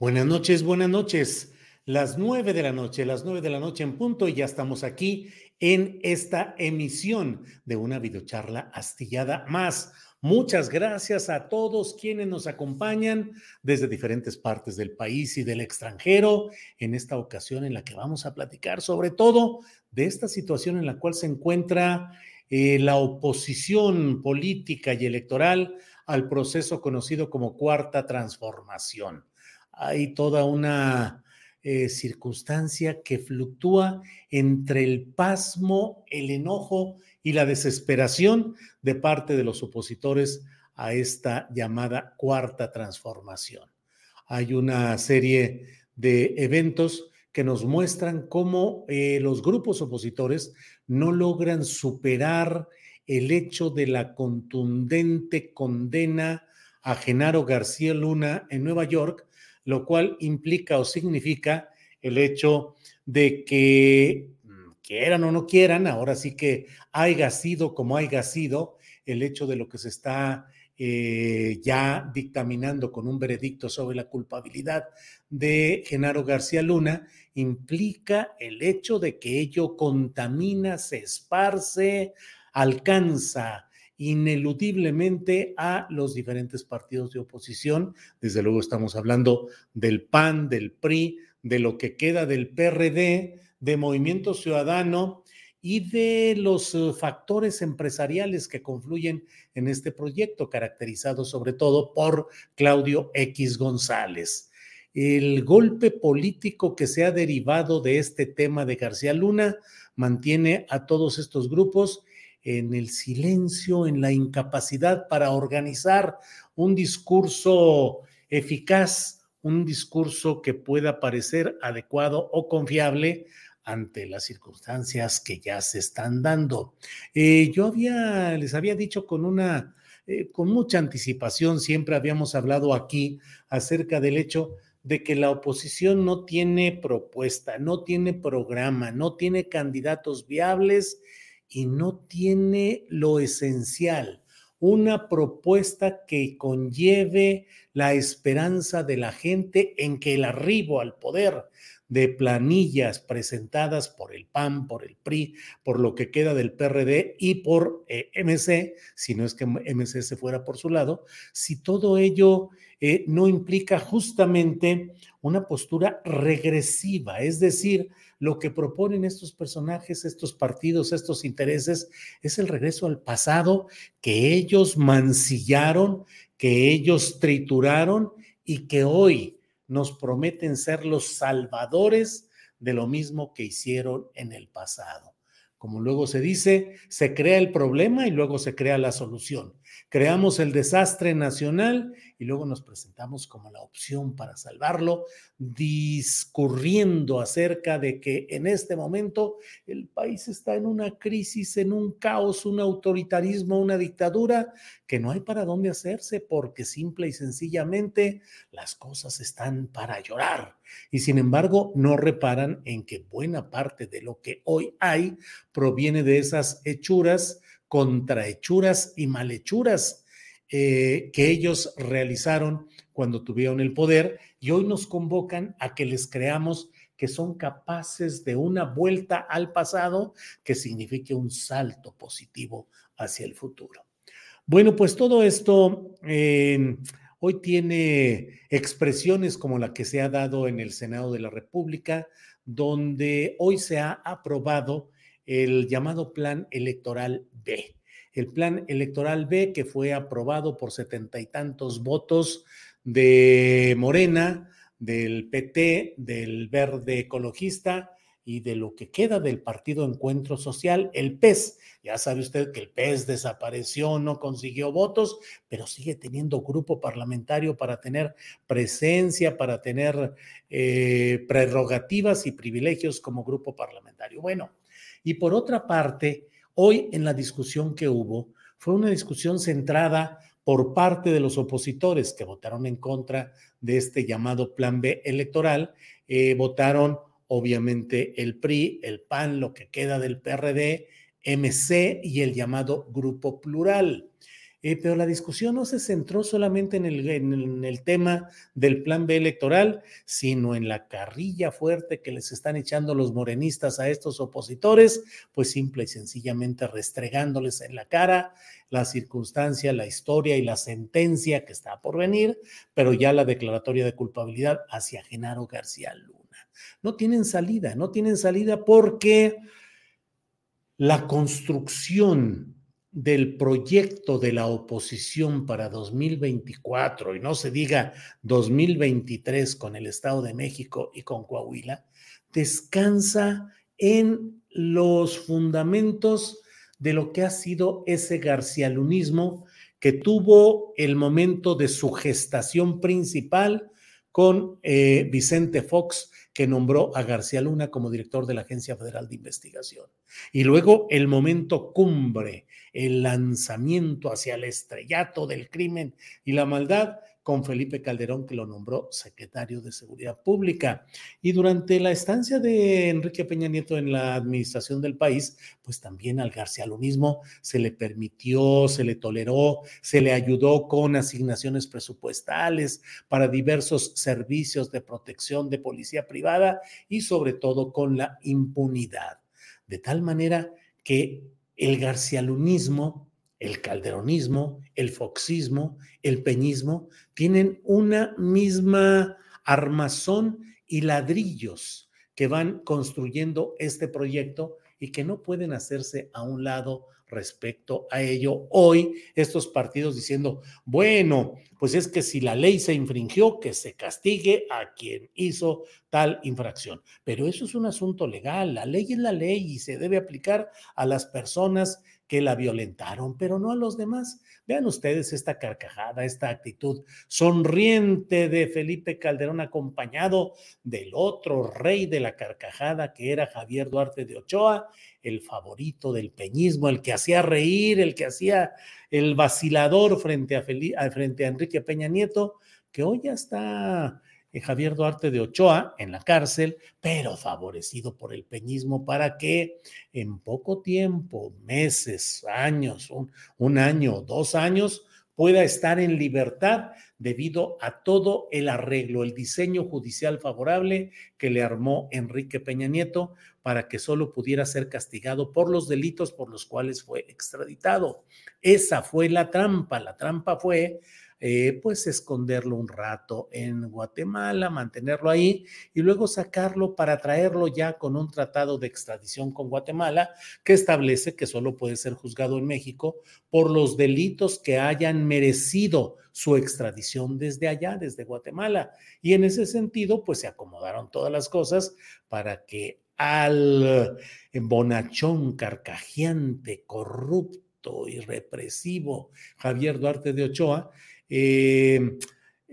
Buenas noches, buenas noches. Las nueve de la noche, las nueve de la noche en punto y ya estamos aquí en esta emisión de una videocharla astillada más. Muchas gracias a todos quienes nos acompañan desde diferentes partes del país y del extranjero en esta ocasión en la que vamos a platicar sobre todo de esta situación en la cual se encuentra eh, la oposición política y electoral al proceso conocido como cuarta transformación. Hay toda una eh, circunstancia que fluctúa entre el pasmo, el enojo y la desesperación de parte de los opositores a esta llamada cuarta transformación. Hay una serie de eventos que nos muestran cómo eh, los grupos opositores no logran superar el hecho de la contundente condena a Genaro García Luna en Nueva York lo cual implica o significa el hecho de que mm, quieran o no quieran, ahora sí que haya sido como haya sido, el hecho de lo que se está eh, ya dictaminando con un veredicto sobre la culpabilidad de Genaro García Luna, implica el hecho de que ello contamina, se esparce, alcanza ineludiblemente a los diferentes partidos de oposición. Desde luego estamos hablando del PAN, del PRI, de lo que queda del PRD, de Movimiento Ciudadano y de los eh, factores empresariales que confluyen en este proyecto, caracterizado sobre todo por Claudio X González. El golpe político que se ha derivado de este tema de García Luna mantiene a todos estos grupos en el silencio, en la incapacidad para organizar un discurso eficaz, un discurso que pueda parecer adecuado o confiable ante las circunstancias que ya se están dando. Eh, yo les había dicho con una, eh, con mucha anticipación, siempre habíamos hablado aquí acerca del hecho de que la oposición no tiene propuesta, no tiene programa, no tiene candidatos viables y no tiene lo esencial, una propuesta que conlleve la esperanza de la gente en que el arribo al poder de planillas presentadas por el PAN, por el PRI, por lo que queda del PRD y por eh, MC, si no es que MC se fuera por su lado, si todo ello eh, no implica justamente una postura regresiva, es decir, lo que proponen estos personajes, estos partidos, estos intereses, es el regreso al pasado que ellos mancillaron, que ellos trituraron y que hoy nos prometen ser los salvadores de lo mismo que hicieron en el pasado. Como luego se dice, se crea el problema y luego se crea la solución. Creamos el desastre nacional y luego nos presentamos como la opción para salvarlo, discurriendo acerca de que en este momento el país está en una crisis, en un caos, un autoritarismo, una dictadura que no hay para dónde hacerse porque simple y sencillamente las cosas están para llorar. Y sin embargo, no reparan en que buena parte de lo que hoy hay proviene de esas hechuras, contrahechuras y malhechuras eh, que ellos realizaron cuando tuvieron el poder y hoy nos convocan a que les creamos que son capaces de una vuelta al pasado que signifique un salto positivo hacia el futuro. Bueno, pues todo esto eh, hoy tiene expresiones como la que se ha dado en el Senado de la República, donde hoy se ha aprobado el llamado Plan Electoral B. El Plan Electoral B que fue aprobado por setenta y tantos votos de Morena, del PT, del Verde Ecologista y de lo que queda del Partido Encuentro Social, el PES. Ya sabe usted que el PES desapareció, no consiguió votos, pero sigue teniendo grupo parlamentario para tener presencia, para tener eh, prerrogativas y privilegios como grupo parlamentario. Bueno, y por otra parte, hoy en la discusión que hubo, fue una discusión centrada por parte de los opositores que votaron en contra de este llamado Plan B electoral, eh, votaron obviamente el PRI, el PAN, lo que queda del PRD, MC y el llamado Grupo Plural. Eh, pero la discusión no se centró solamente en el, en el, tema del plan B electoral, sino en la carrilla fuerte que les están echando los morenistas a estos opositores, pues simple y sencillamente restregándoles en la cara la circunstancia, la historia y la sentencia que está por venir, pero ya la declaratoria de culpabilidad hacia Genaro García Luna. No tienen salida, no tienen salida porque la construcción del proyecto de la oposición para 2024 y no se diga 2023 con el Estado de México y con Coahuila, descansa en los fundamentos de lo que ha sido ese garcialunismo que tuvo el momento de su gestación principal con eh, Vicente Fox que nombró a García Luna como director de la Agencia Federal de Investigación. Y luego el momento cumbre, el lanzamiento hacia el estrellato del crimen y la maldad con Felipe Calderón, que lo nombró secretario de Seguridad Pública. Y durante la estancia de Enrique Peña Nieto en la administración del país, pues también al garcialunismo se le permitió, se le toleró, se le ayudó con asignaciones presupuestales para diversos servicios de protección de policía privada y sobre todo con la impunidad. De tal manera que el garcialunismo el calderonismo, el foxismo, el peñismo, tienen una misma armazón y ladrillos que van construyendo este proyecto y que no pueden hacerse a un lado respecto a ello. Hoy estos partidos diciendo, bueno, pues es que si la ley se infringió, que se castigue a quien hizo tal infracción. Pero eso es un asunto legal, la ley es la ley y se debe aplicar a las personas que la violentaron, pero no a los demás. Vean ustedes esta carcajada, esta actitud sonriente de Felipe Calderón acompañado del otro rey de la carcajada que era Javier Duarte de Ochoa, el favorito del peñismo, el que hacía reír, el que hacía el vacilador frente a, frente a Enrique Peña Nieto, que hoy ya está Javier Duarte de Ochoa en la cárcel, pero favorecido por el peñismo para que en poco tiempo, meses, años, un, un año, dos años, pueda estar en libertad debido a todo el arreglo, el diseño judicial favorable que le armó Enrique Peña Nieto para que solo pudiera ser castigado por los delitos por los cuales fue extraditado. Esa fue la trampa. La trampa fue eh, pues esconderlo un rato en Guatemala, mantenerlo ahí y luego sacarlo para traerlo ya con un tratado de extradición con Guatemala que establece que solo puede ser juzgado en México por los delitos que hayan merecido su extradición desde allá, desde Guatemala. Y en ese sentido, pues se acomodaron todas las cosas para que al bonachón carcajeante, corrupto y represivo Javier Duarte de Ochoa, eh,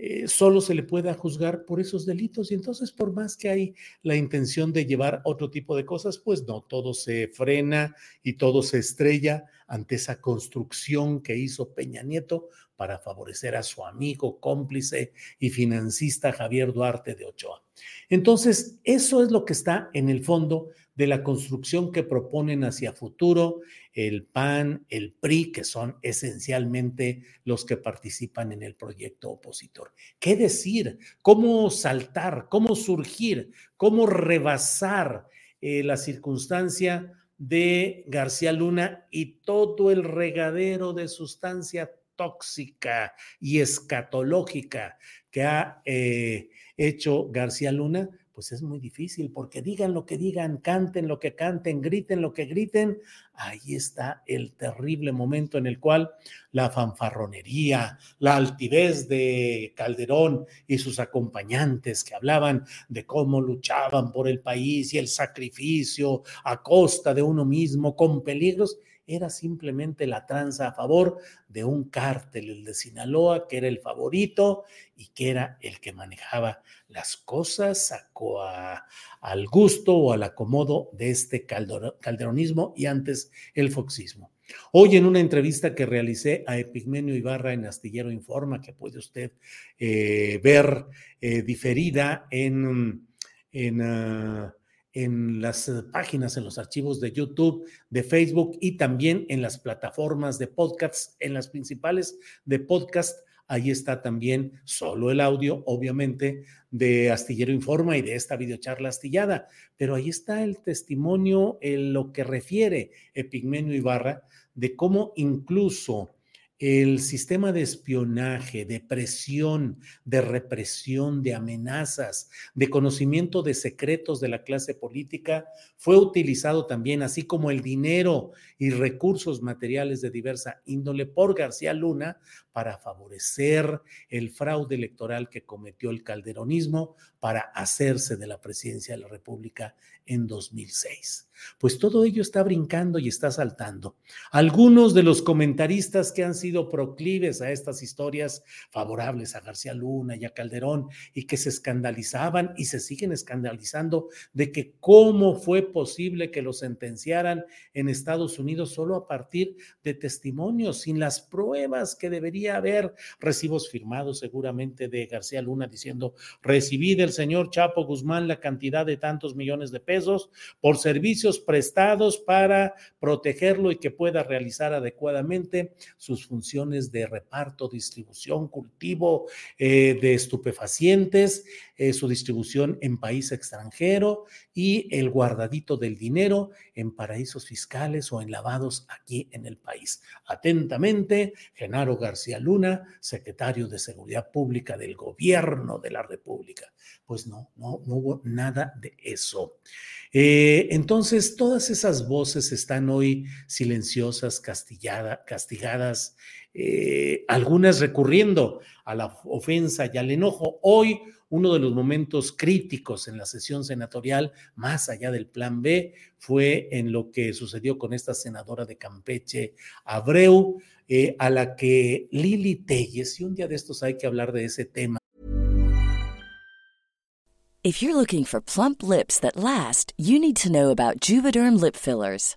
eh, solo se le pueda juzgar por esos delitos. Y entonces, por más que hay la intención de llevar otro tipo de cosas, pues no, todo se frena y todo se estrella ante esa construcción que hizo Peña Nieto para favorecer a su amigo, cómplice y financista Javier Duarte de Ochoa. Entonces, eso es lo que está en el fondo de la construcción que proponen hacia futuro el PAN, el PRI, que son esencialmente los que participan en el proyecto opositor. ¿Qué decir? ¿Cómo saltar? ¿Cómo surgir? ¿Cómo rebasar eh, la circunstancia de García Luna y todo el regadero de sustancia tóxica y escatológica que ha eh, hecho García Luna, pues es muy difícil, porque digan lo que digan, canten lo que canten, griten lo que griten, ahí está el terrible momento en el cual la fanfarronería, la altivez de Calderón y sus acompañantes que hablaban de cómo luchaban por el país y el sacrificio a costa de uno mismo, con peligros, era simplemente la tranza a favor de un cártel, el de Sinaloa, que era el favorito y que era el que manejaba las cosas, sacó al gusto o al acomodo de este calderonismo y antes el foxismo. Hoy en una entrevista que realicé a Epigmenio Ibarra en Astillero Informa, que puede usted eh, ver eh, diferida en, en ah, en las eh, páginas, en los archivos de YouTube, de Facebook y también en las plataformas de podcasts, en las principales de podcast. Ahí está también solo el audio, obviamente, de Astillero Informa y de esta videocharla astillada, pero ahí está el testimonio en lo que refiere Epigmenio Ibarra de cómo incluso el sistema de espionaje, de presión, de represión, de amenazas, de conocimiento de secretos de la clase política fue utilizado también, así como el dinero y recursos materiales de diversa índole por García Luna para favorecer el fraude electoral que cometió el calderonismo para hacerse de la presidencia de la República en 2006. Pues todo ello está brincando y está saltando. Algunos de los comentaristas que han sido proclives a estas historias favorables a García Luna y a Calderón y que se escandalizaban y se siguen escandalizando de que cómo fue posible que lo sentenciaran en Estados Unidos solo a partir de testimonios, sin las pruebas que debería haber, recibos firmados seguramente de García Luna diciendo, recibí del señor Chapo Guzmán la cantidad de tantos millones de pesos por servicios prestados para protegerlo y que pueda realizar adecuadamente sus funciones de reparto, distribución, cultivo eh, de estupefacientes, eh, su distribución en país extranjero y el guardadito del dinero en paraísos fiscales o en lavados aquí en el país. Atentamente, Genaro García Luna, secretario de Seguridad Pública del Gobierno de la República. Pues no, no, no hubo nada de eso. Eh, entonces, todas esas voces están hoy silenciosas, castigadas, eh, algunas recurriendo a la ofensa y al enojo. Hoy uno de los momentos críticos en la sesión senatorial, más allá del plan B, fue en lo que sucedió con esta senadora de Campeche, Abreu, eh, a la que Lili Telles, y un día de estos hay que hablar de ese tema. If you're looking for plump lips that last, you need to know about Juvederm lip fillers.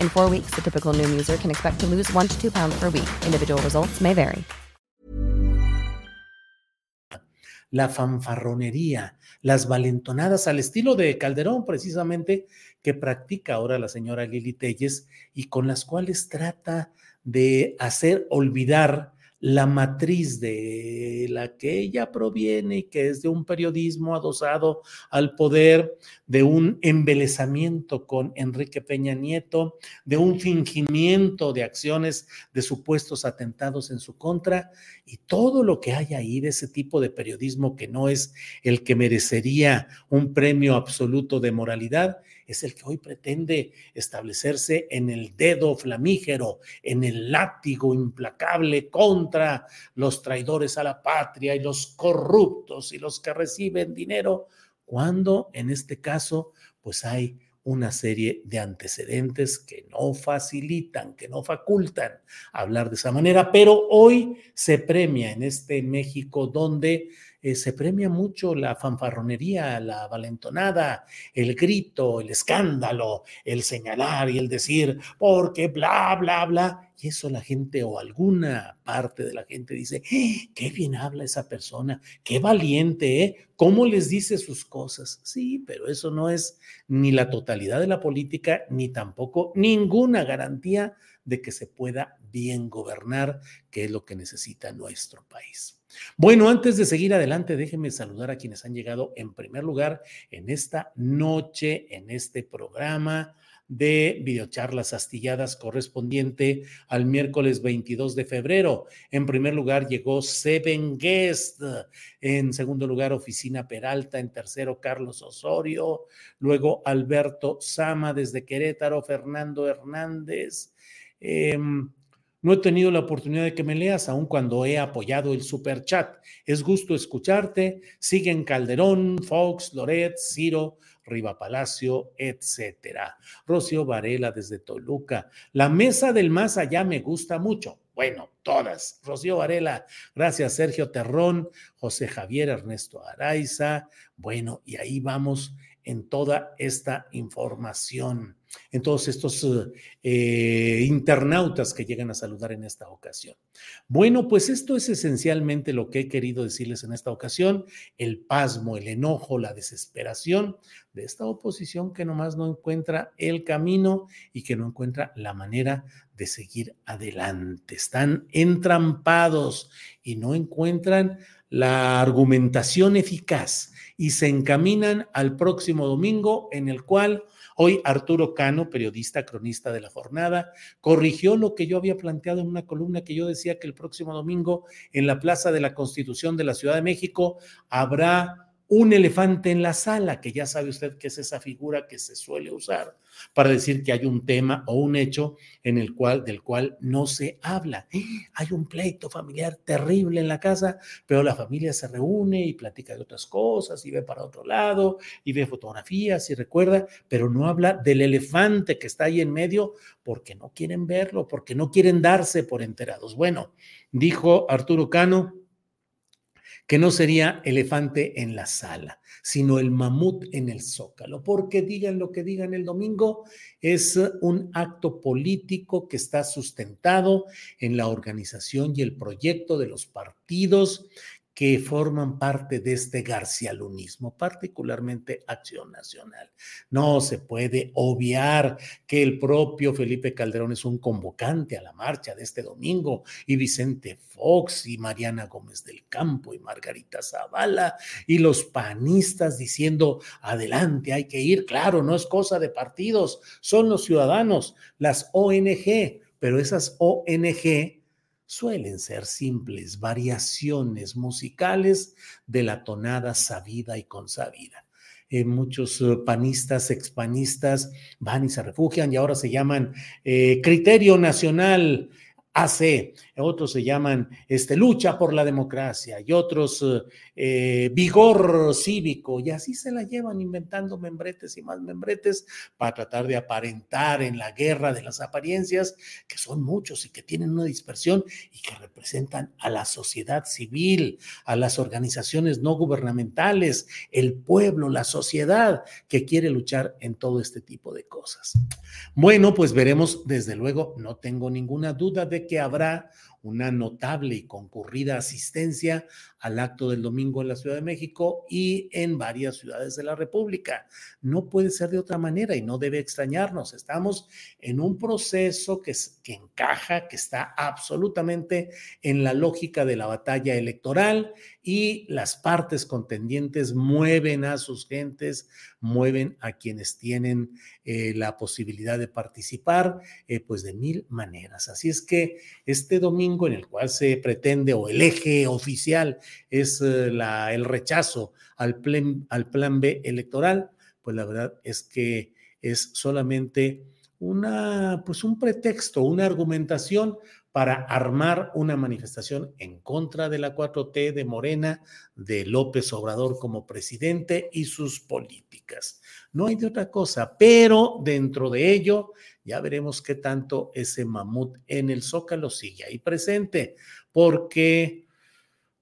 In four weeks, the typical Noom user can expect to lose one to two pounds per week. Individual results may vary. La fanfarronería, las valentonadas al estilo de Calderón, precisamente, que practica ahora la señora Lili Telles y con las cuales trata de hacer olvidar la matriz de la que ella proviene y que es de un periodismo adosado al poder, de un embelezamiento con Enrique Peña Nieto, de un fingimiento de acciones de supuestos atentados en su contra y todo lo que hay ahí de ese tipo de periodismo que no es el que merecería un premio absoluto de moralidad es el que hoy pretende establecerse en el dedo flamígero, en el látigo implacable contra los traidores a la patria y los corruptos y los que reciben dinero, cuando en este caso pues hay una serie de antecedentes que no facilitan, que no facultan hablar de esa manera, pero hoy se premia en este México donde eh, se premia mucho la fanfarronería, la valentonada, el grito, el escándalo, el señalar y el decir, porque bla, bla, bla. Y eso la gente o alguna parte de la gente dice, ¡Eh, qué bien habla esa persona, qué valiente, ¿eh? ¿Cómo les dice sus cosas? Sí, pero eso no es ni la totalidad de la política, ni tampoco ninguna garantía de que se pueda bien gobernar, que es lo que necesita nuestro país. Bueno, antes de seguir adelante, déjenme saludar a quienes han llegado en primer lugar en esta noche, en este programa de videocharlas astilladas correspondiente al miércoles 22 de febrero. En primer lugar llegó Seven Guest, en segundo lugar Oficina Peralta, en tercero Carlos Osorio, luego Alberto Sama desde Querétaro, Fernando Hernández. Eh, no he tenido la oportunidad de que me leas, aun cuando he apoyado el super chat. Es gusto escucharte. Siguen Calderón, Fox, Loret, Ciro, Riva Palacio, etcétera. Rocío Varela desde Toluca. La mesa del más allá me gusta mucho. Bueno, todas. Rocío Varela, gracias Sergio Terrón, José Javier Ernesto Araiza. Bueno, y ahí vamos en toda esta información en todos estos eh, internautas que llegan a saludar en esta ocasión. Bueno, pues esto es esencialmente lo que he querido decirles en esta ocasión, el pasmo, el enojo, la desesperación de esta oposición que nomás no encuentra el camino y que no encuentra la manera de seguir adelante. Están entrampados y no encuentran la argumentación eficaz y se encaminan al próximo domingo en el cual Hoy Arturo Cano, periodista, cronista de la jornada, corrigió lo que yo había planteado en una columna que yo decía que el próximo domingo en la Plaza de la Constitución de la Ciudad de México habrá un elefante en la sala, que ya sabe usted que es esa figura que se suele usar para decir que hay un tema o un hecho en el cual del cual no se habla. Hay un pleito familiar terrible en la casa, pero la familia se reúne y platica de otras cosas y ve para otro lado y ve fotografías y recuerda, pero no habla del elefante que está ahí en medio porque no quieren verlo, porque no quieren darse por enterados. Bueno, dijo Arturo Cano que no sería elefante en la sala, sino el mamut en el zócalo, porque digan lo que digan el domingo, es un acto político que está sustentado en la organización y el proyecto de los partidos que forman parte de este garcialunismo, particularmente Acción Nacional. No se puede obviar que el propio Felipe Calderón es un convocante a la marcha de este domingo y Vicente Fox y Mariana Gómez del Campo y Margarita Zavala y los panistas diciendo, adelante, hay que ir. Claro, no es cosa de partidos, son los ciudadanos, las ONG, pero esas ONG suelen ser simples variaciones musicales de la tonada sabida y consabida. Eh, muchos eh, panistas, expanistas van y se refugian y ahora se llaman eh, Criterio Nacional AC, otros se llaman este, lucha por la democracia y otros eh, vigor cívico, y así se la llevan inventando membretes y más membretes para tratar de aparentar en la guerra de las apariencias, que son muchos y que tienen una dispersión y que representan a la sociedad civil, a las organizaciones no gubernamentales, el pueblo, la sociedad que quiere luchar en todo este tipo de cosas. Bueno, pues veremos, desde luego, no tengo ninguna duda de que habrá una notable y concurrida asistencia al acto del domingo en la Ciudad de México y en varias ciudades de la República. No puede ser de otra manera y no debe extrañarnos. Estamos en un proceso que, que encaja, que está absolutamente en la lógica de la batalla electoral y las partes contendientes mueven a sus gentes, mueven a quienes tienen eh, la posibilidad de participar, eh, pues de mil maneras. Así es que este domingo en el cual se pretende o el eje oficial es eh, la, el rechazo al al plan B electoral, pues la verdad es que es solamente una, pues un pretexto, una argumentación para armar una manifestación en contra de la 4T, de Morena, de López Obrador como presidente y sus políticas. No hay de otra cosa, pero dentro de ello ya veremos qué tanto ese mamut en el zócalo sigue ahí presente, porque...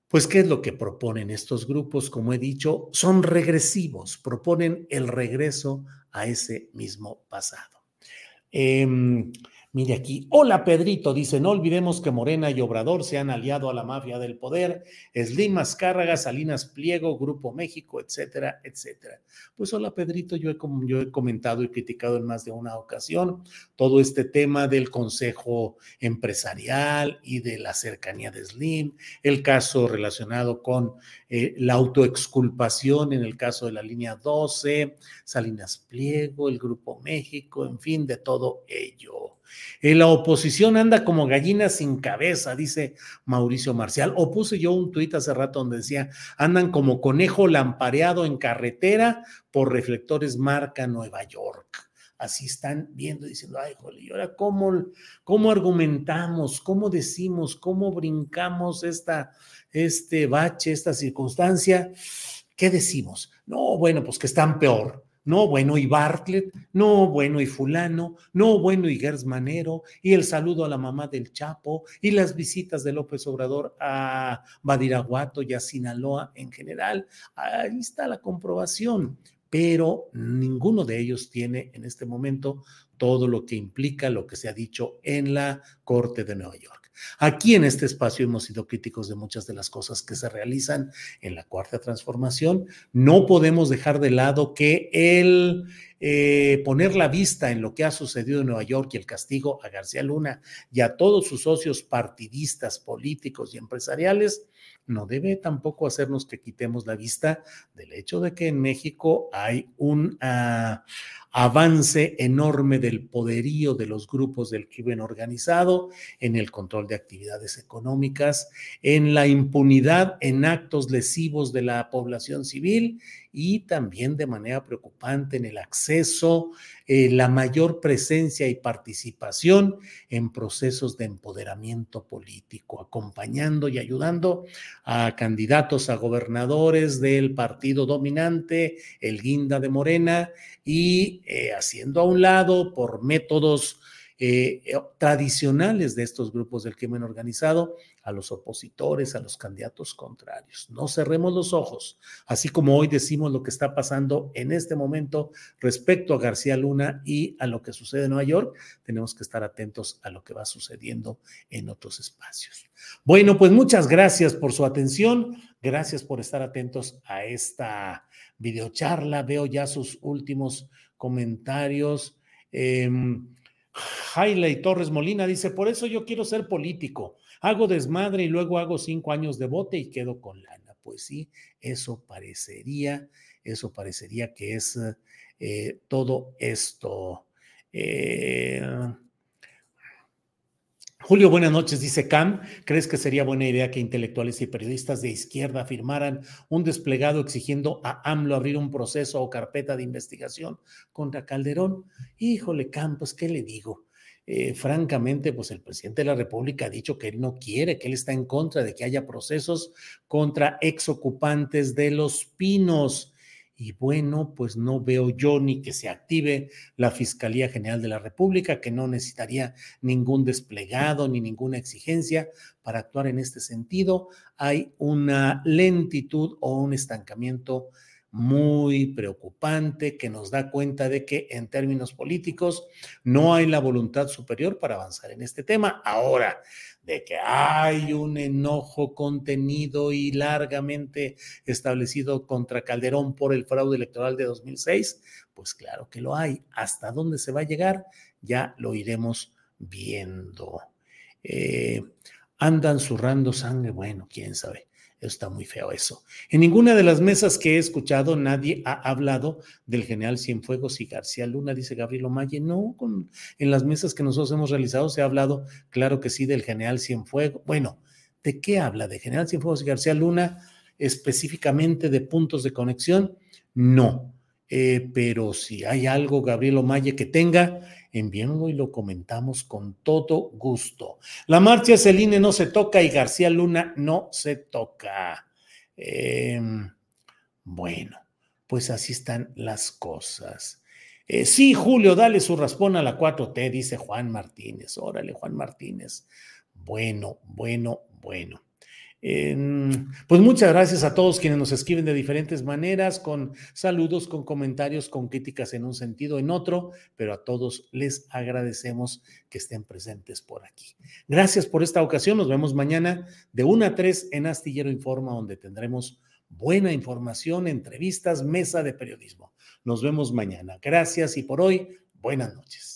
Pues, ¿qué es lo que proponen estos grupos? Como he dicho, son regresivos, proponen el regreso a ese mismo pasado. Eh, Mire aquí, hola Pedrito, dice, no olvidemos que Morena y Obrador se han aliado a la mafia del poder, Slim Azcárraga, Salinas Pliego, Grupo México, etcétera, etcétera. Pues hola Pedrito, yo he, yo he comentado y criticado en más de una ocasión todo este tema del Consejo Empresarial y de la cercanía de Slim, el caso relacionado con eh, la autoexculpación en el caso de la línea 12, Salinas Pliego, el Grupo México, en fin, de todo ello. Eh, la oposición anda como gallina sin cabeza, dice Mauricio Marcial. O puse yo un tuit hace rato donde decía, andan como conejo lampareado en carretera por reflectores marca Nueva York. Así están viendo, diciendo, ay, jole, ¿y ahora cómo, cómo argumentamos, cómo decimos, cómo brincamos esta, este bache, esta circunstancia? ¿Qué decimos? No, bueno, pues que están peor no, bueno, y Bartlett, no, bueno, y fulano, no, bueno, y Gers Manero, y el saludo a la mamá del Chapo, y las visitas de López Obrador a Badiraguato y a Sinaloa en general. Ahí está la comprobación, pero ninguno de ellos tiene en este momento todo lo que implica lo que se ha dicho en la Corte de Nueva York. Aquí en este espacio hemos sido críticos de muchas de las cosas que se realizan en la cuarta transformación. No podemos dejar de lado que el eh, poner la vista en lo que ha sucedido en Nueva York y el castigo a García Luna y a todos sus socios partidistas, políticos y empresariales, no debe tampoco hacernos que quitemos la vista del hecho de que en México hay un uh, avance enorme del poderío de los grupos del crimen organizado en el control de actividades económicas, en la impunidad en actos lesivos de la población civil y también de manera preocupante en el acceso, eh, la mayor presencia y participación en procesos de empoderamiento político, acompañando y ayudando a candidatos a gobernadores del partido dominante, el Guinda de Morena, y eh, haciendo a un lado por métodos eh, tradicionales de estos grupos del crimen organizado a los opositores, a los candidatos contrarios. No cerremos los ojos, así como hoy decimos lo que está pasando en este momento respecto a García Luna y a lo que sucede en Nueva York, tenemos que estar atentos a lo que va sucediendo en otros espacios. Bueno, pues muchas gracias por su atención, gracias por estar atentos a esta videocharla, veo ya sus últimos comentarios. Eh, Hailey Torres Molina dice, por eso yo quiero ser político. Hago desmadre y luego hago cinco años de bote y quedo con lana. Pues sí, eso parecería, eso parecería que es eh, todo esto. Eh, Julio, buenas noches, dice Cam. ¿Crees que sería buena idea que intelectuales y periodistas de izquierda firmaran un desplegado exigiendo a AMLO abrir un proceso o carpeta de investigación contra Calderón? Híjole, Cam, pues, ¿qué le digo? Eh, francamente, pues el presidente de la República ha dicho que él no quiere, que él está en contra de que haya procesos contra exocupantes de los pinos. Y bueno, pues no veo yo ni que se active la Fiscalía General de la República, que no necesitaría ningún desplegado ni ninguna exigencia para actuar en este sentido. Hay una lentitud o un estancamiento muy preocupante que nos da cuenta de que en términos políticos no hay la voluntad superior para avanzar en este tema. Ahora, de que hay un enojo contenido y largamente establecido contra Calderón por el fraude electoral de 2006, pues claro que lo hay. ¿Hasta dónde se va a llegar? Ya lo iremos viendo. Eh, andan zurrando sangre, bueno, quién sabe. Está muy feo eso. En ninguna de las mesas que he escuchado nadie ha hablado del general Cienfuegos y García Luna, dice Gabriel Omalle. No, en las mesas que nosotros hemos realizado se ha hablado, claro que sí, del general Cienfuegos. Bueno, ¿de qué habla? ¿De general Cienfuegos y García Luna? ¿Específicamente de puntos de conexión? No. Eh, pero si hay algo, Gabriel Omalle, que tenga, envíenlo y lo comentamos con todo gusto. La marcha Celine no se toca y García Luna no se toca. Em, bueno, pues así están las cosas. Eh, sí, Julio, dale su raspón a la 4T, dice Juan Martínez. Órale, Juan Martínez. Bueno, bueno, bueno pues muchas gracias a todos quienes nos escriben de diferentes maneras, con saludos, con comentarios, con críticas en un sentido, en otro, pero a todos les agradecemos que estén presentes por aquí. Gracias por esta ocasión. Nos vemos mañana de 1 a 3 en Astillero Informa, donde tendremos buena información, entrevistas, mesa de periodismo. Nos vemos mañana. Gracias y por hoy, buenas noches.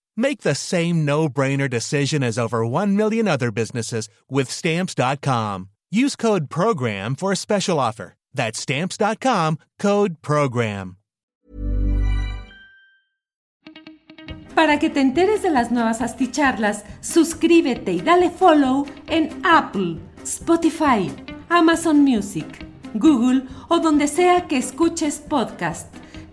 Make the same no-brainer decision as over 1 million other businesses with stamps.com. Use code program for a special offer. That's stamps.com, code program. Para que te enteres de las nuevas asticharlas, suscríbete y dale follow en Apple, Spotify, Amazon Music, Google o donde sea que escuches podcast.